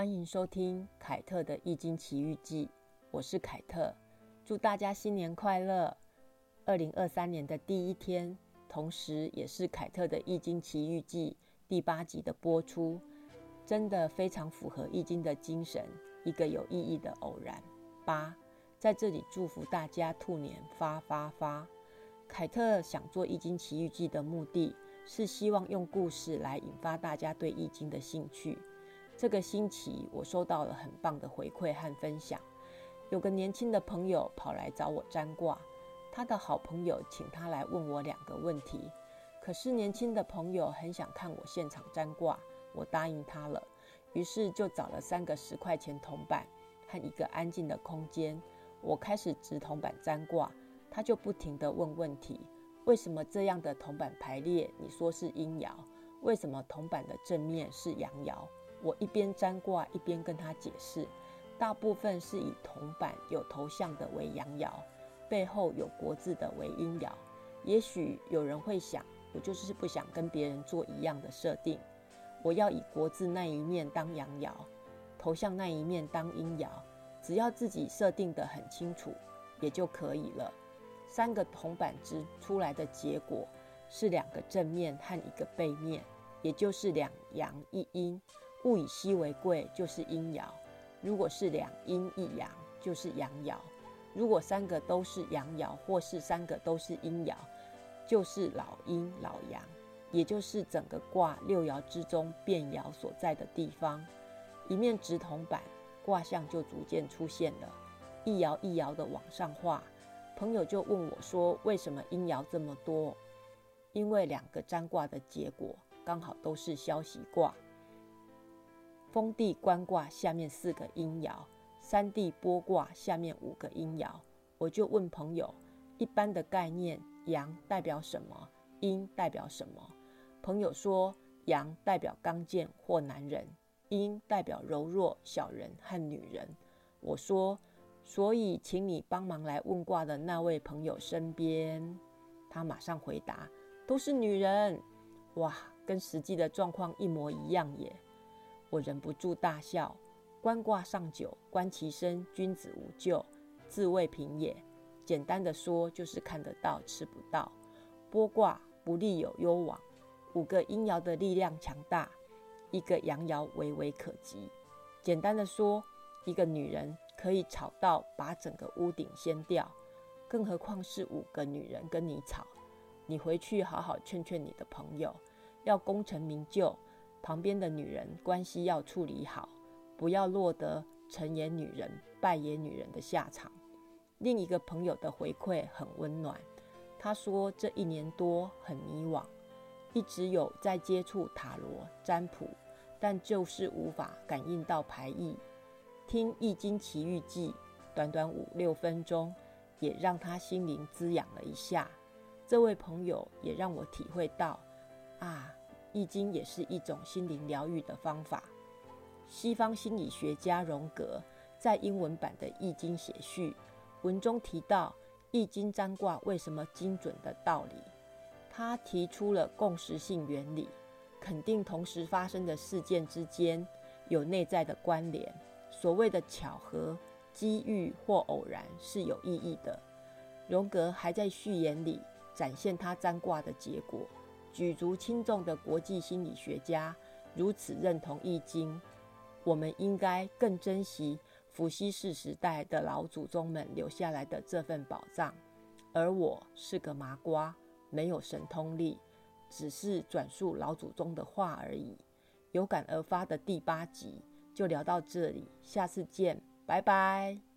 欢迎收听凯特的《易经奇遇记》，我是凯特，祝大家新年快乐！二零二三年的第一天，同时也是凯特的《易经奇遇记》第八集的播出，真的非常符合《易经》的精神，一个有意义的偶然。八，在这里祝福大家兔年发发发！凯特想做《易经奇遇记》的目的是希望用故事来引发大家对《易经》的兴趣。这个星期我收到了很棒的回馈和分享，有个年轻的朋友跑来找我占卦，他的好朋友请他来问我两个问题。可是年轻的朋友很想看我现场占卦，我答应他了。于是就找了三个十块钱铜板和一个安静的空间，我开始直铜板占卦，他就不停地问问题：为什么这样的铜板排列你说是阴爻？为什么铜板的正面是阳爻？我一边占卦一边跟他解释，大部分是以铜板有头像的为阳爻，背后有国字的为阴爻。也许有人会想，我就是不想跟别人做一样的设定，我要以国字那一面当阳爻，头像那一面当阴爻，只要自己设定得很清楚，也就可以了。三个铜板支出来的结果是两个正面和一个背面，也就是两阳一阴。物以稀为贵，就是阴爻；如果是两阴一阳，就是阳爻；如果三个都是阳爻，或是三个都是阴爻，就是老阴老阳，也就是整个卦六爻之中变爻所在的地方。一面直铜板，卦象就逐渐出现了，一爻一爻的往上画。朋友就问我说：“为什么阴爻这么多？”因为两个占卦的结果刚好都是消息卦。封地官卦下面四个阴爻，三地波卦下面五个阴爻。我就问朋友，一般的概念，阳代表什么？阴代表什么？朋友说，阳代表刚健或男人，阴代表柔弱小人和女人。我说，所以请你帮忙来问卦的那位朋友身边，他马上回答，都是女人。哇，跟实际的状况一模一样耶。我忍不住大笑。观卦上九，观其身，君子无咎，自谓平也。简单的说，就是看得到，吃不到。剥卦不利有攸往，五个阴爻的力量强大，一个阳爻微微可及。简单的说，一个女人可以吵到把整个屋顶掀掉，更何况是五个女人跟你吵。你回去好好劝劝你的朋友，要功成名就。旁边的女人关系要处理好，不要落得成也女人败也女人的下场。另一个朋友的回馈很温暖，他说这一年多很迷惘，一直有在接触塔罗占卜，但就是无法感应到牌意。听《易经奇遇记》，短短五六分钟，也让他心灵滋养了一下。这位朋友也让我体会到啊。易经也是一种心灵疗愈的方法。西方心理学家荣格在英文版的《易经》写序文中提到，易经占卦为什么精准的道理。他提出了共识性原理，肯定同时发生的事件之间有内在的关联。所谓的巧合、机遇或偶然是有意义的。荣格还在序言里展现他占卦的结果。举足轻重的国际心理学家如此认同《易经》，我们应该更珍惜伏羲氏时代的老祖宗们留下来的这份宝藏。而我是个麻瓜，没有神通力，只是转述老祖宗的话而已。有感而发的第八集就聊到这里，下次见，拜拜。